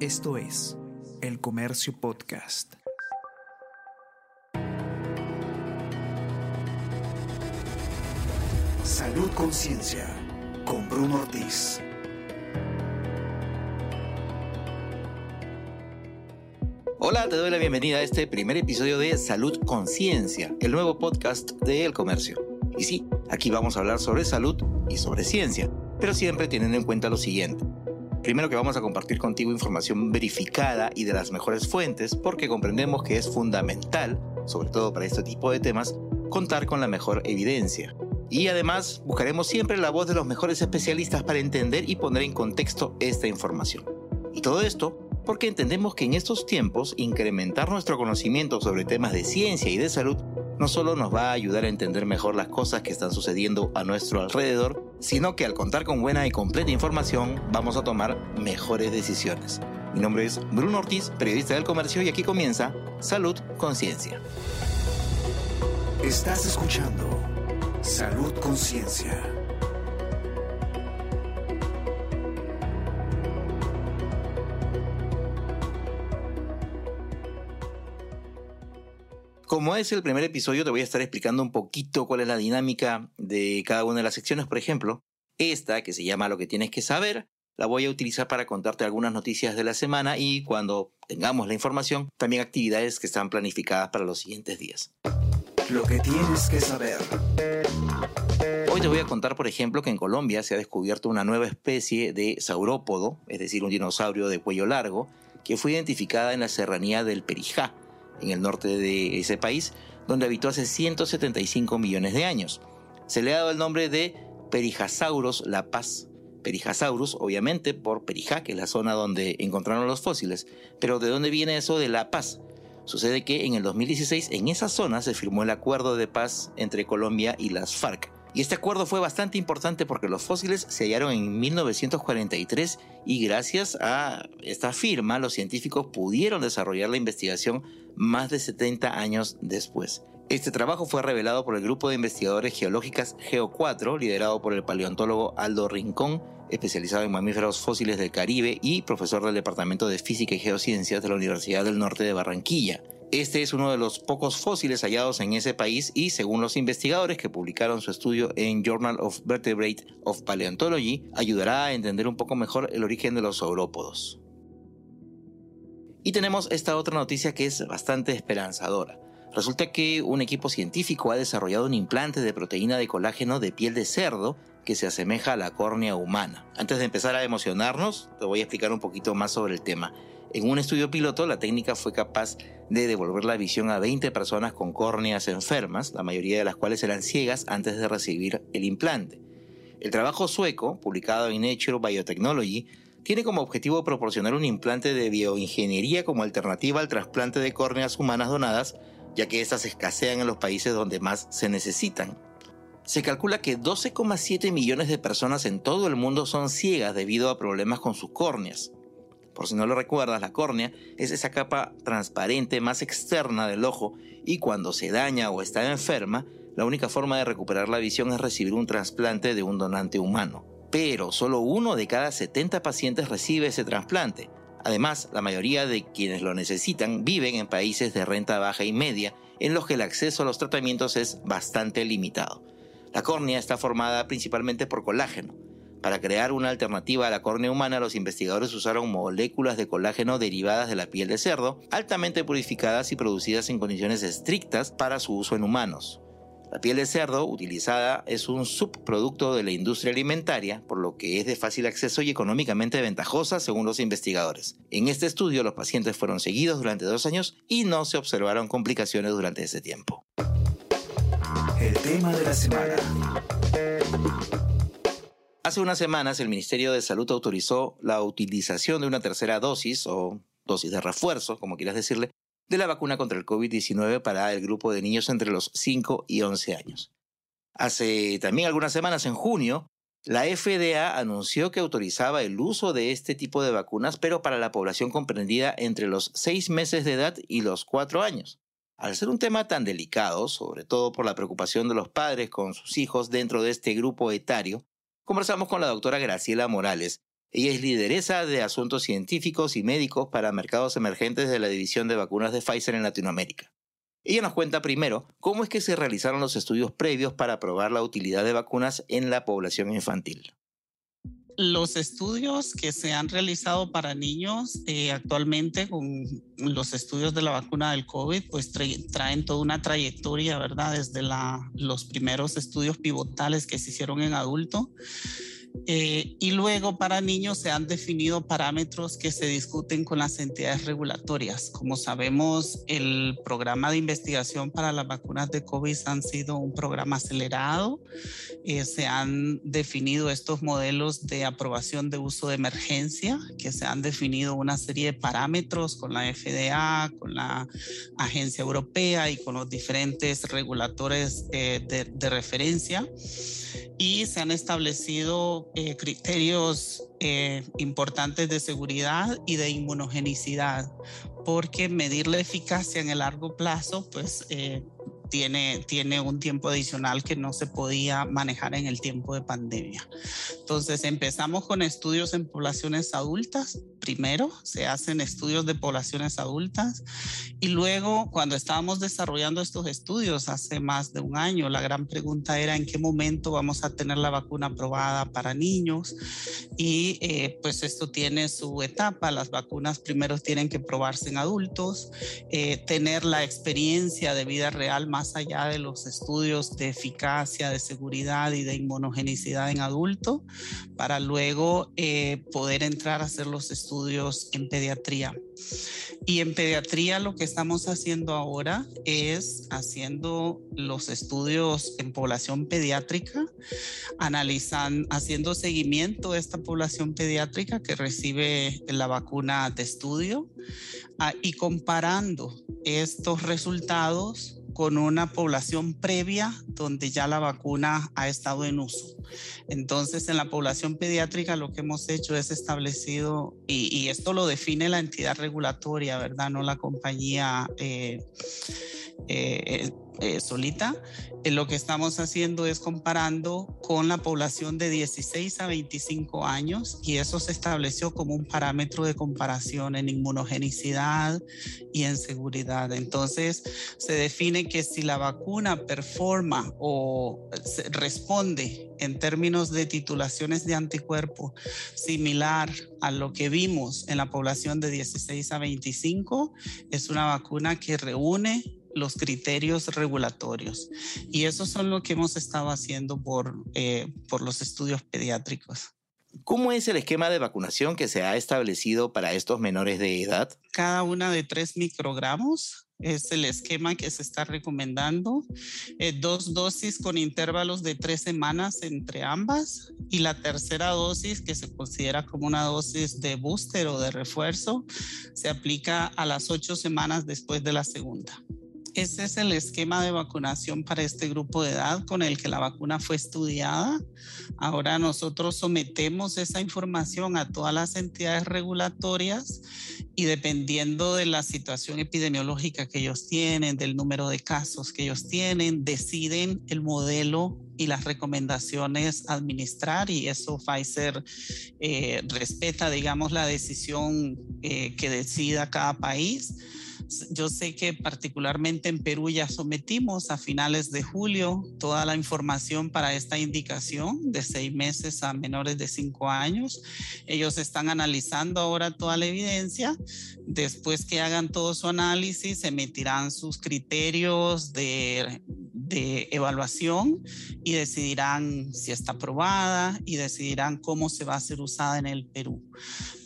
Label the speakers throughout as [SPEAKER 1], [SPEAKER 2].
[SPEAKER 1] Esto es El Comercio Podcast. Salud Conciencia con Bruno Ortiz.
[SPEAKER 2] Hola, te doy la bienvenida a este primer episodio de Salud Conciencia, el nuevo podcast de El Comercio. Y sí, aquí vamos a hablar sobre salud y sobre ciencia, pero siempre teniendo en cuenta lo siguiente. Primero que vamos a compartir contigo información verificada y de las mejores fuentes porque comprendemos que es fundamental, sobre todo para este tipo de temas, contar con la mejor evidencia. Y además buscaremos siempre la voz de los mejores especialistas para entender y poner en contexto esta información. Y todo esto porque entendemos que en estos tiempos incrementar nuestro conocimiento sobre temas de ciencia y de salud no solo nos va a ayudar a entender mejor las cosas que están sucediendo a nuestro alrededor, sino que al contar con buena y completa información vamos a tomar mejores decisiones. Mi nombre es Bruno Ortiz, periodista del comercio, y aquí comienza Salud Conciencia.
[SPEAKER 1] Estás escuchando Salud Conciencia.
[SPEAKER 2] Como es el primer episodio, te voy a estar explicando un poquito cuál es la dinámica de cada una de las secciones. Por ejemplo, esta, que se llama Lo que tienes que saber, la voy a utilizar para contarte algunas noticias de la semana y cuando tengamos la información, también actividades que están planificadas para los siguientes días.
[SPEAKER 1] Lo que tienes que saber.
[SPEAKER 2] Hoy te voy a contar, por ejemplo, que en Colombia se ha descubierto una nueva especie de saurópodo, es decir, un dinosaurio de cuello largo, que fue identificada en la serranía del Perijá, en el norte de ese país, donde habitó hace 175 millones de años. Se le ha dado el nombre de Perijasaurus la Paz. Perijasaurus, obviamente, por Perijá, que es la zona donde encontraron los fósiles. Pero ¿de dónde viene eso de La Paz? Sucede que en el 2016 en esa zona se firmó el acuerdo de paz entre Colombia y las FARC. Y este acuerdo fue bastante importante porque los fósiles se hallaron en 1943 y gracias a esta firma los científicos pudieron desarrollar la investigación más de 70 años después. Este trabajo fue revelado por el grupo de investigadores geológicas GEO4, liderado por el paleontólogo Aldo Rincón, especializado en mamíferos fósiles del Caribe y profesor del Departamento de Física y Geociencias de la Universidad del Norte de Barranquilla. Este es uno de los pocos fósiles hallados en ese país y según los investigadores que publicaron su estudio en Journal of Vertebrate of Paleontology, ayudará a entender un poco mejor el origen de los saurópodos. Y tenemos esta otra noticia que es bastante esperanzadora. Resulta que un equipo científico ha desarrollado un implante de proteína de colágeno de piel de cerdo que se asemeja a la córnea humana. Antes de empezar a emocionarnos, te voy a explicar un poquito más sobre el tema. En un estudio piloto, la técnica fue capaz de devolver la visión a 20 personas con córneas enfermas, la mayoría de las cuales eran ciegas antes de recibir el implante. El trabajo sueco, publicado en Nature Biotechnology, tiene como objetivo proporcionar un implante de bioingeniería como alternativa al trasplante de córneas humanas donadas, ya que éstas escasean en los países donde más se necesitan. Se calcula que 12,7 millones de personas en todo el mundo son ciegas debido a problemas con sus córneas. Por si no lo recuerdas, la córnea es esa capa transparente más externa del ojo y cuando se daña o está enferma, la única forma de recuperar la visión es recibir un trasplante de un donante humano. Pero solo uno de cada 70 pacientes recibe ese trasplante. Además, la mayoría de quienes lo necesitan viven en países de renta baja y media, en los que el acceso a los tratamientos es bastante limitado. La córnea está formada principalmente por colágeno, para crear una alternativa a la córnea humana, los investigadores usaron moléculas de colágeno derivadas de la piel de cerdo, altamente purificadas y producidas en condiciones estrictas para su uso en humanos. La piel de cerdo utilizada es un subproducto de la industria alimentaria, por lo que es de fácil acceso y económicamente ventajosa según los investigadores. En este estudio los pacientes fueron seguidos durante dos años y no se observaron complicaciones durante ese tiempo.
[SPEAKER 1] El tema de la semana.
[SPEAKER 2] Hace unas semanas el Ministerio de Salud autorizó la utilización de una tercera dosis o dosis de refuerzo, como quieras decirle, de la vacuna contra el COVID-19 para el grupo de niños entre los 5 y 11 años. Hace también algunas semanas, en junio, la FDA anunció que autorizaba el uso de este tipo de vacunas, pero para la población comprendida entre los 6 meses de edad y los 4 años. Al ser un tema tan delicado, sobre todo por la preocupación de los padres con sus hijos dentro de este grupo etario, conversamos con la doctora Graciela Morales, Ella es lideresa de asuntos científicos y médicos para mercados emergentes de la división de vacunas de Pfizer en Latinoamérica. Ella nos cuenta primero cómo es que se realizaron los estudios previos para probar la utilidad de vacunas en la población infantil.
[SPEAKER 3] Los estudios que se han realizado para niños eh, actualmente con los estudios de la vacuna del COVID, pues traen toda una trayectoria, ¿verdad? Desde la, los primeros estudios pivotales que se hicieron en adulto eh, y luego para niños se han definido parámetros que se discuten con las entidades regulatorias. Como sabemos, el programa de investigación para las vacunas de COVID han sido un programa acelerado. Eh, se han definido estos modelos de aprobación de uso de emergencia, que se han definido una serie de parámetros con la FDA, con la Agencia Europea y con los diferentes reguladores eh, de, de referencia y se han establecido eh, criterios eh, importantes de seguridad y de inmunogenicidad, porque medir la eficacia en el largo plazo, pues eh, tiene, tiene un tiempo adicional que no se podía manejar en el tiempo de pandemia. Entonces empezamos con estudios en poblaciones adultas. Primero se hacen estudios de poblaciones adultas y luego cuando estábamos desarrollando estos estudios hace más de un año, la gran pregunta era en qué momento vamos a tener la vacuna aprobada para niños y eh, pues esto tiene su etapa. Las vacunas primero tienen que probarse en adultos, eh, tener la experiencia de vida real más allá de los estudios de eficacia, de seguridad y de inmunogenicidad en adulto, para luego eh, poder entrar a hacer los estudios en pediatría. Y en pediatría lo que estamos haciendo ahora es haciendo los estudios en población pediátrica, analizando, haciendo seguimiento esta población pediátrica que recibe la vacuna de estudio ah, y comparando estos resultados con una población previa donde ya la vacuna ha estado en uso. Entonces, en la población pediátrica lo que hemos hecho es establecido, y, esto lo define la entidad regulatoria, ¿verdad? No la compañía. Eh, eh, eh, solita. Eh, lo que estamos haciendo es comparando con la población de 16 a 25 años y eso se estableció como un parámetro de comparación en inmunogenicidad y en seguridad. Entonces se define que si la vacuna performa o responde en términos de titulaciones de anticuerpo similar a lo que vimos en la población de 16 a 25, es una vacuna que reúne los criterios regulatorios. Y eso son lo que hemos estado haciendo por, eh, por los estudios pediátricos.
[SPEAKER 2] ¿Cómo es el esquema de vacunación que se ha establecido para estos menores de edad?
[SPEAKER 3] Cada una de tres microgramos es el esquema que se está recomendando. Eh, dos dosis con intervalos de tres semanas entre ambas y la tercera dosis, que se considera como una dosis de booster o de refuerzo, se aplica a las ocho semanas después de la segunda. Ese es el esquema de vacunación para este grupo de edad con el que la vacuna fue estudiada. Ahora nosotros sometemos esa información a todas las entidades regulatorias y dependiendo de la situación epidemiológica que ellos tienen, del número de casos que ellos tienen, deciden el modelo y las recomendaciones administrar y eso Pfizer eh, respeta, digamos, la decisión eh, que decida cada país yo sé que particularmente en Perú ya sometimos a finales de julio toda la información para esta indicación de seis meses a menores de cinco años. Ellos están analizando ahora toda la evidencia. Después que hagan todo su análisis, emitirán sus criterios de de evaluación y decidirán si está aprobada y decidirán cómo se va a ser usada en el Perú.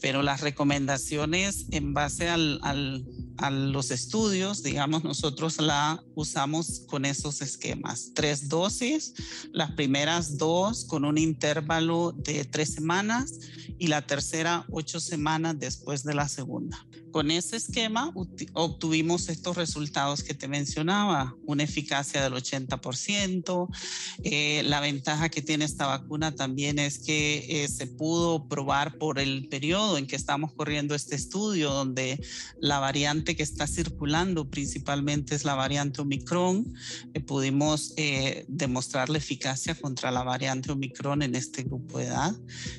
[SPEAKER 3] Pero las recomendaciones en base al, a los estudios, digamos, nosotros la usamos con esos esquemas. Tres dosis, las primeras dos con un intervalo de tres semanas y la tercera ocho semanas después de la segunda. Con ese esquema obtuvimos estos resultados que te mencionaba, una eficacia del 80%. Eh, la ventaja que tiene esta vacuna también es que eh, se pudo probar por el periodo en que estamos corriendo este estudio, donde la variante que está circulando principalmente es la variante Omicron. Eh, pudimos demostrar la eficacia contra la variante Omicron en este grupo de edad.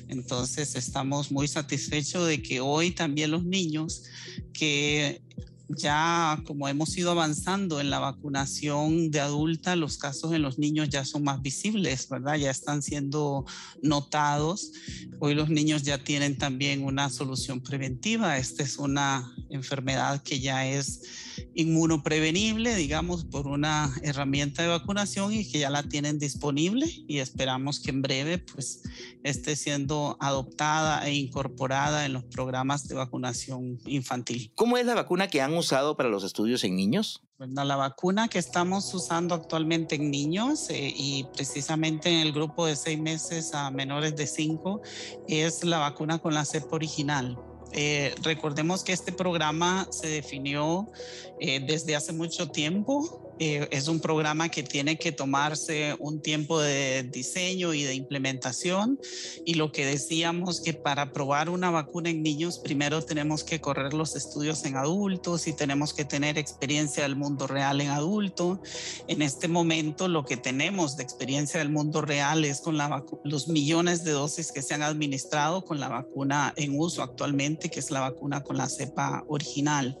[SPEAKER 3] Entonces, estamos muy satisfechos de que hoy también los niños que ya como hemos ido avanzando en la vacunación de adulta, los casos en los niños ya son más visibles, ¿verdad? Ya están siendo notados. Hoy los niños ya tienen también una solución preventiva. Esta es una enfermedad que ya es inmunoprevenible, digamos, por una herramienta de vacunación y que ya la tienen disponible y esperamos que en breve pues esté siendo adoptada e incorporada en los programas de vacunación infantil.
[SPEAKER 2] ¿Cómo es la vacuna que han usado para los estudios en niños?
[SPEAKER 3] Bueno, la vacuna que estamos usando actualmente en niños eh, y precisamente en el grupo de seis meses a menores de cinco es la vacuna con la cepa original. Eh, recordemos que este programa se definió eh, desde hace mucho tiempo eh, es un programa que tiene que tomarse un tiempo de diseño y de implementación. Y lo que decíamos que para probar una vacuna en niños, primero tenemos que correr los estudios en adultos y tenemos que tener experiencia del mundo real en adulto. En este momento lo que tenemos de experiencia del mundo real es con los millones de dosis que se han administrado con la vacuna en uso actualmente, que es la vacuna con la cepa original.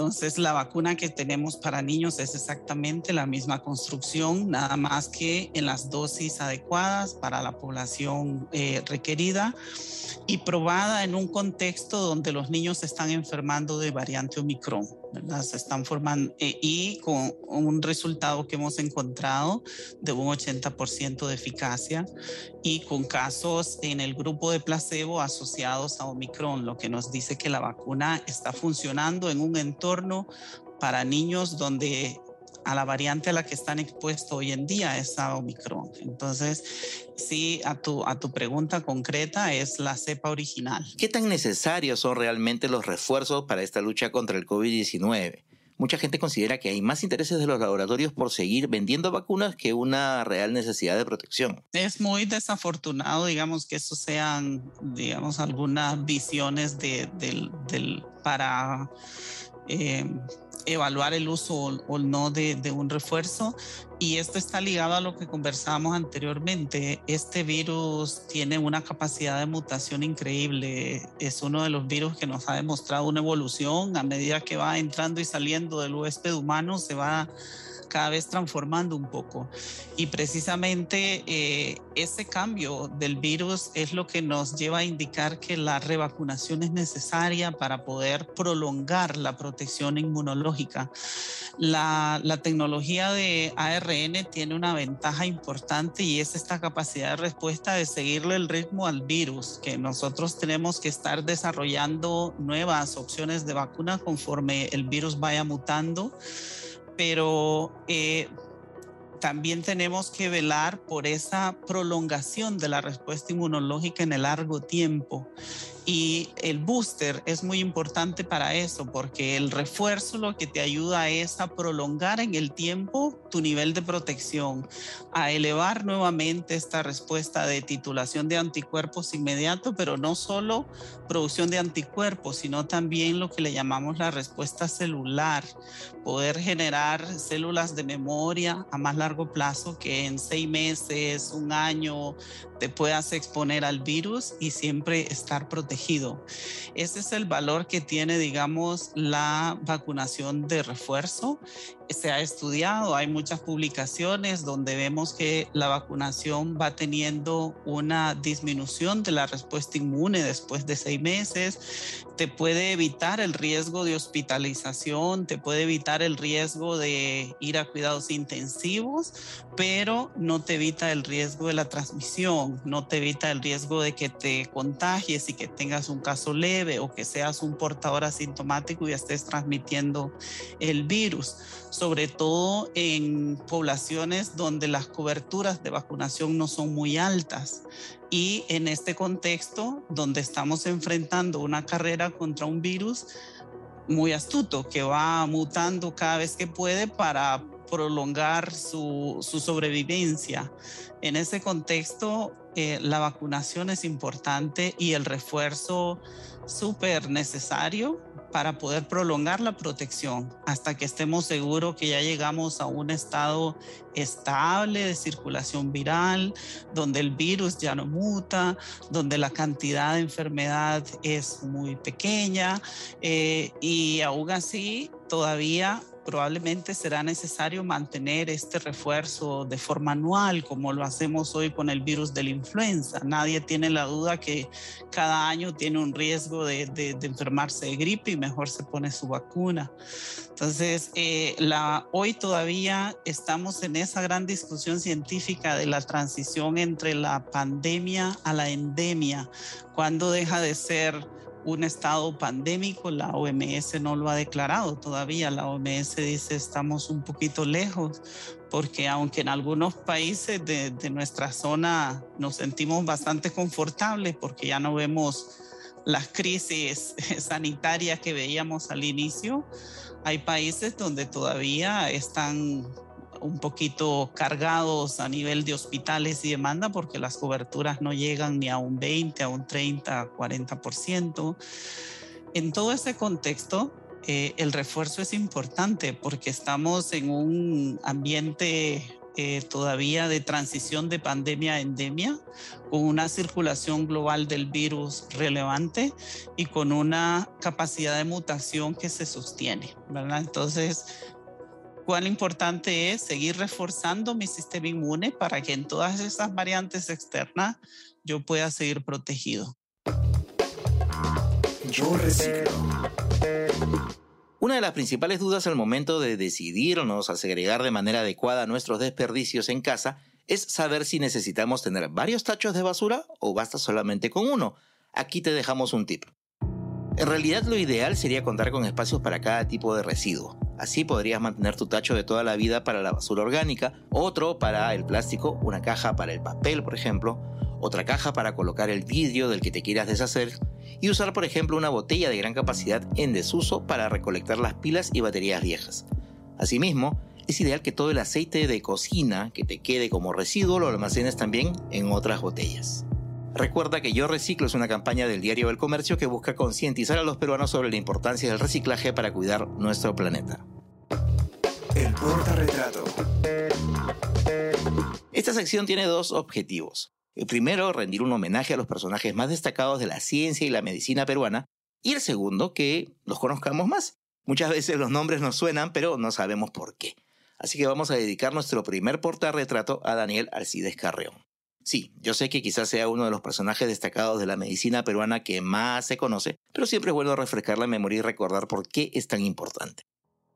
[SPEAKER 3] Entonces, la vacuna que tenemos para niños es exactamente la misma construcción, nada más que en las dosis adecuadas para la población eh, requerida y probada en un contexto donde los niños están enfermando de variante Omicron. ¿Verdad? Están formando eh, y con un resultado que hemos encontrado de un 80% de eficacia y con casos en el grupo de placebo asociados a Omicron, lo que nos dice que la vacuna está funcionando en un entorno para niños donde a la variante a la que están expuestos hoy en día es a Omicron. Entonces, sí, a tu, a tu pregunta concreta es la cepa original.
[SPEAKER 2] ¿Qué tan necesarios son realmente los refuerzos para esta lucha contra el COVID-19? Mucha gente considera que hay más intereses de los laboratorios por seguir vendiendo vacunas que una real necesidad de protección.
[SPEAKER 3] Es muy desafortunado, digamos, que eso sean, digamos, algunas visiones de, del, para eh, evaluar el uso o, no de, un refuerzo. Y esto está ligado a lo que conversábamos anteriormente. Este virus tiene una capacidad de mutación increíble. Es uno de los virus que nos ha demostrado una evolución. A medida que va entrando y saliendo del huésped humano, se va cada vez transformando un poco. Y precisamente eh, ese cambio del virus es lo que nos lleva a indicar que la revacunación es necesaria para poder prolongar la protección inmunológica. La, la tecnología de ARN tiene una ventaja importante y es esta capacidad de respuesta de seguirle el ritmo al virus, que nosotros tenemos que estar desarrollando nuevas opciones de vacuna conforme el virus vaya mutando pero eh, también tenemos que velar por esa prolongación de la respuesta inmunológica en el largo tiempo. Y el booster es muy importante para eso, porque el refuerzo lo que te ayuda es a prolongar en el tiempo tu nivel de protección, a elevar nuevamente esta respuesta de titulación de anticuerpos inmediato, pero no solo producción de anticuerpos, sino también lo que le llamamos la respuesta celular, poder generar células de memoria a más largo plazo que en seis meses, un año, te puedas exponer al virus y siempre estar protegido. Ese es el valor que tiene, digamos, la vacunación de refuerzo se ha estudiado, hay muchas publicaciones donde vemos que la vacunación va teniendo una disminución de la respuesta inmune después de seis meses, te puede evitar el riesgo de hospitalización, te puede evitar el riesgo de ir a cuidados intensivos, pero no te evita el riesgo de la transmisión, no te evita el riesgo de que te contagies y que tengas un caso leve o que seas un portador asintomático y estés transmitiendo el virus sobre todo en poblaciones donde las coberturas de vacunación no son muy altas. Y en este contexto, donde estamos enfrentando una carrera contra un virus muy astuto que va mutando cada vez que puede para prolongar su, sobrevivencia. En ese contexto, eh, la vacunación es importante y el refuerzo súper necesario para poder prolongar la protección hasta que estemos seguros que ya llegamos a un estado estable de circulación viral, donde el virus ya no muta, donde la cantidad de enfermedad es muy pequeña eh, y aún así todavía probablemente será necesario mantener este refuerzo de forma anual, como lo hacemos hoy con el virus de la influenza. Nadie tiene la duda que cada año tiene un riesgo de, enfermarse de gripe y mejor se pone su vacuna. Entonces, eh, hoy todavía estamos en esa gran discusión científica de la transición entre la pandemia a la endemia, cuando deja de ser un estado pandémico, la OMS no lo ha declarado todavía, la OMS dice estamos un poquito lejos, porque aunque en algunos países de, nuestra zona nos sentimos bastante confortables porque ya no vemos las crisis sanitarias que veíamos al inicio, hay países donde todavía están un poquito cargados a nivel de hospitales y demanda porque las coberturas no llegan ni a un 20, a un 30, 40%. En todo ese contexto, eh, el refuerzo es importante porque estamos en un ambiente eh, todavía de transición de pandemia a endemia, con una circulación global del virus relevante y con una capacidad de mutación que se sostiene, ¿verdad? Entonces, cuán importante es seguir reforzando mi sistema inmune para que en todas esas variantes externas yo pueda seguir protegido.
[SPEAKER 1] Yo reciclo.
[SPEAKER 2] Una de las principales dudas al momento de decidirnos a segregar de manera adecuada nuestros desperdicios en casa es saber si necesitamos tener varios tachos de basura o basta solamente con uno. Aquí te dejamos un tip. En realidad lo ideal sería contar con espacios para cada tipo de residuo. Así podrías mantener tu tacho de toda la vida para la basura orgánica, otro para el plástico, una caja para el papel, por ejemplo, otra caja para colocar el vidrio del que te quieras deshacer y usar, por ejemplo, una botella de gran capacidad en desuso para recolectar las pilas y baterías viejas. Asimismo, es ideal que todo el aceite de cocina que te quede como residuo lo almacenes también en otras botellas. Recuerda que Yo Reciclo es una campaña del Diario del Comercio que busca concientizar a los peruanos sobre la importancia del reciclaje para cuidar nuestro planeta.
[SPEAKER 1] El portarretrato.
[SPEAKER 2] Esta sección tiene dos objetivos. El primero, rendir un homenaje a los personajes más destacados de la ciencia y la medicina peruana. Y el segundo, que los conozcamos más. Muchas veces los nombres nos suenan, pero no sabemos por qué. Así que vamos a dedicar nuestro primer portarretrato a Daniel Alcides Carreón. Sí, yo sé que quizás sea uno de los personajes destacados de la medicina peruana que más se conoce, pero siempre es bueno refrescar la memoria y recordar por qué es tan importante.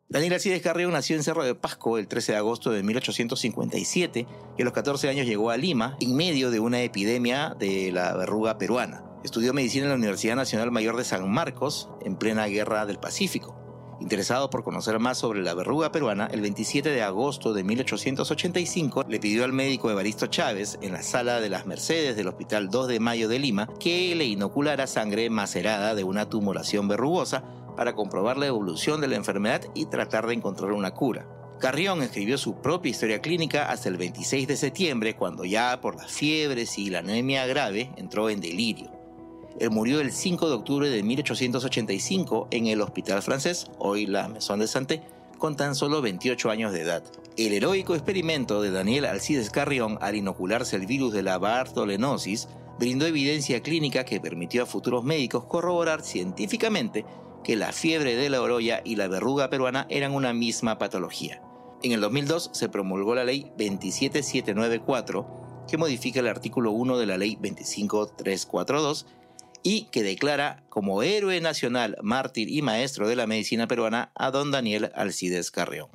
[SPEAKER 2] Daniel Alcides Carrión nació en Cerro de Pasco el 13 de agosto de 1857 y a los 14 años llegó a Lima en medio de una epidemia de la verruga peruana. Estudió medicina en la Universidad Nacional Mayor de San Marcos en plena Guerra del Pacífico. Interesado por conocer más sobre la verruga peruana, el 27 de agosto de 1885 le pidió al médico Evaristo Chávez, en la sala de las Mercedes del Hospital 2 de Mayo de Lima, que le inoculara sangre macerada de una tumoración verrugosa para comprobar la evolución de la enfermedad y tratar de encontrar una cura. Carrión escribió su propia historia clínica hasta el 26 de septiembre, cuando ya por las fiebres y la anemia grave entró en delirio. Él murió el 5 de octubre de 1885 en el Hospital Francés, hoy la Maison de Santé, con tan solo 28 años de edad. El heroico experimento de Daniel Alcides Carrión al inocularse el virus de la bartolenosis brindó evidencia clínica que permitió a futuros médicos corroborar científicamente que la fiebre de la orolla y la verruga peruana eran una misma patología. En el 2002 se promulgó la ley 27794 que modifica el artículo 1 de la ley 25342 y que declara como héroe nacional, mártir y maestro de la medicina peruana a don Daniel Alcides Carreón.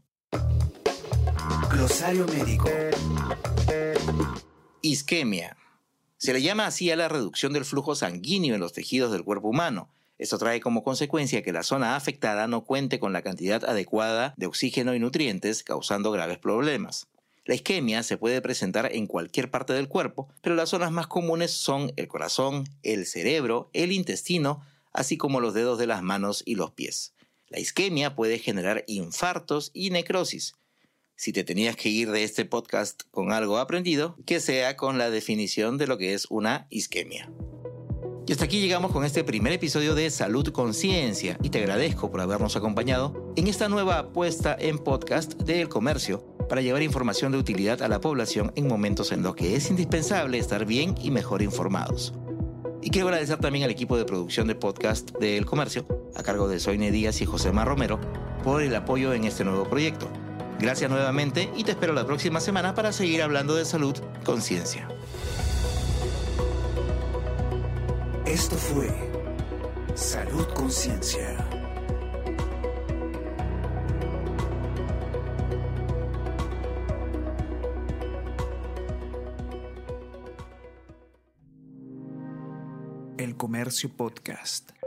[SPEAKER 1] Glosario médico.
[SPEAKER 2] Isquemia. Se le llama así a la reducción del flujo sanguíneo en los tejidos del cuerpo humano. Esto trae como consecuencia que la zona afectada no cuente con la cantidad adecuada de oxígeno y nutrientes, causando graves problemas. La isquemia se puede presentar en cualquier parte del cuerpo, pero las zonas más comunes son el corazón, el cerebro, el intestino, así como los dedos de las manos y los pies. La isquemia puede generar infartos y necrosis. Si te tenías que ir de este podcast con algo aprendido, que sea con la definición de lo que es una isquemia. Y hasta aquí llegamos con este primer episodio de Salud Conciencia y te agradezco por habernos acompañado en esta nueva apuesta en podcast del comercio para llevar información de utilidad a la población en momentos en los que es indispensable estar bien y mejor informados. Y quiero agradecer también al equipo de producción de podcast del comercio, a cargo de Soine Díaz y José Mar Romero, por el apoyo en este nuevo proyecto. Gracias nuevamente y te espero la próxima semana para seguir hablando de salud conciencia.
[SPEAKER 1] Esto fue Salud Conciencia. Comercio Podcast.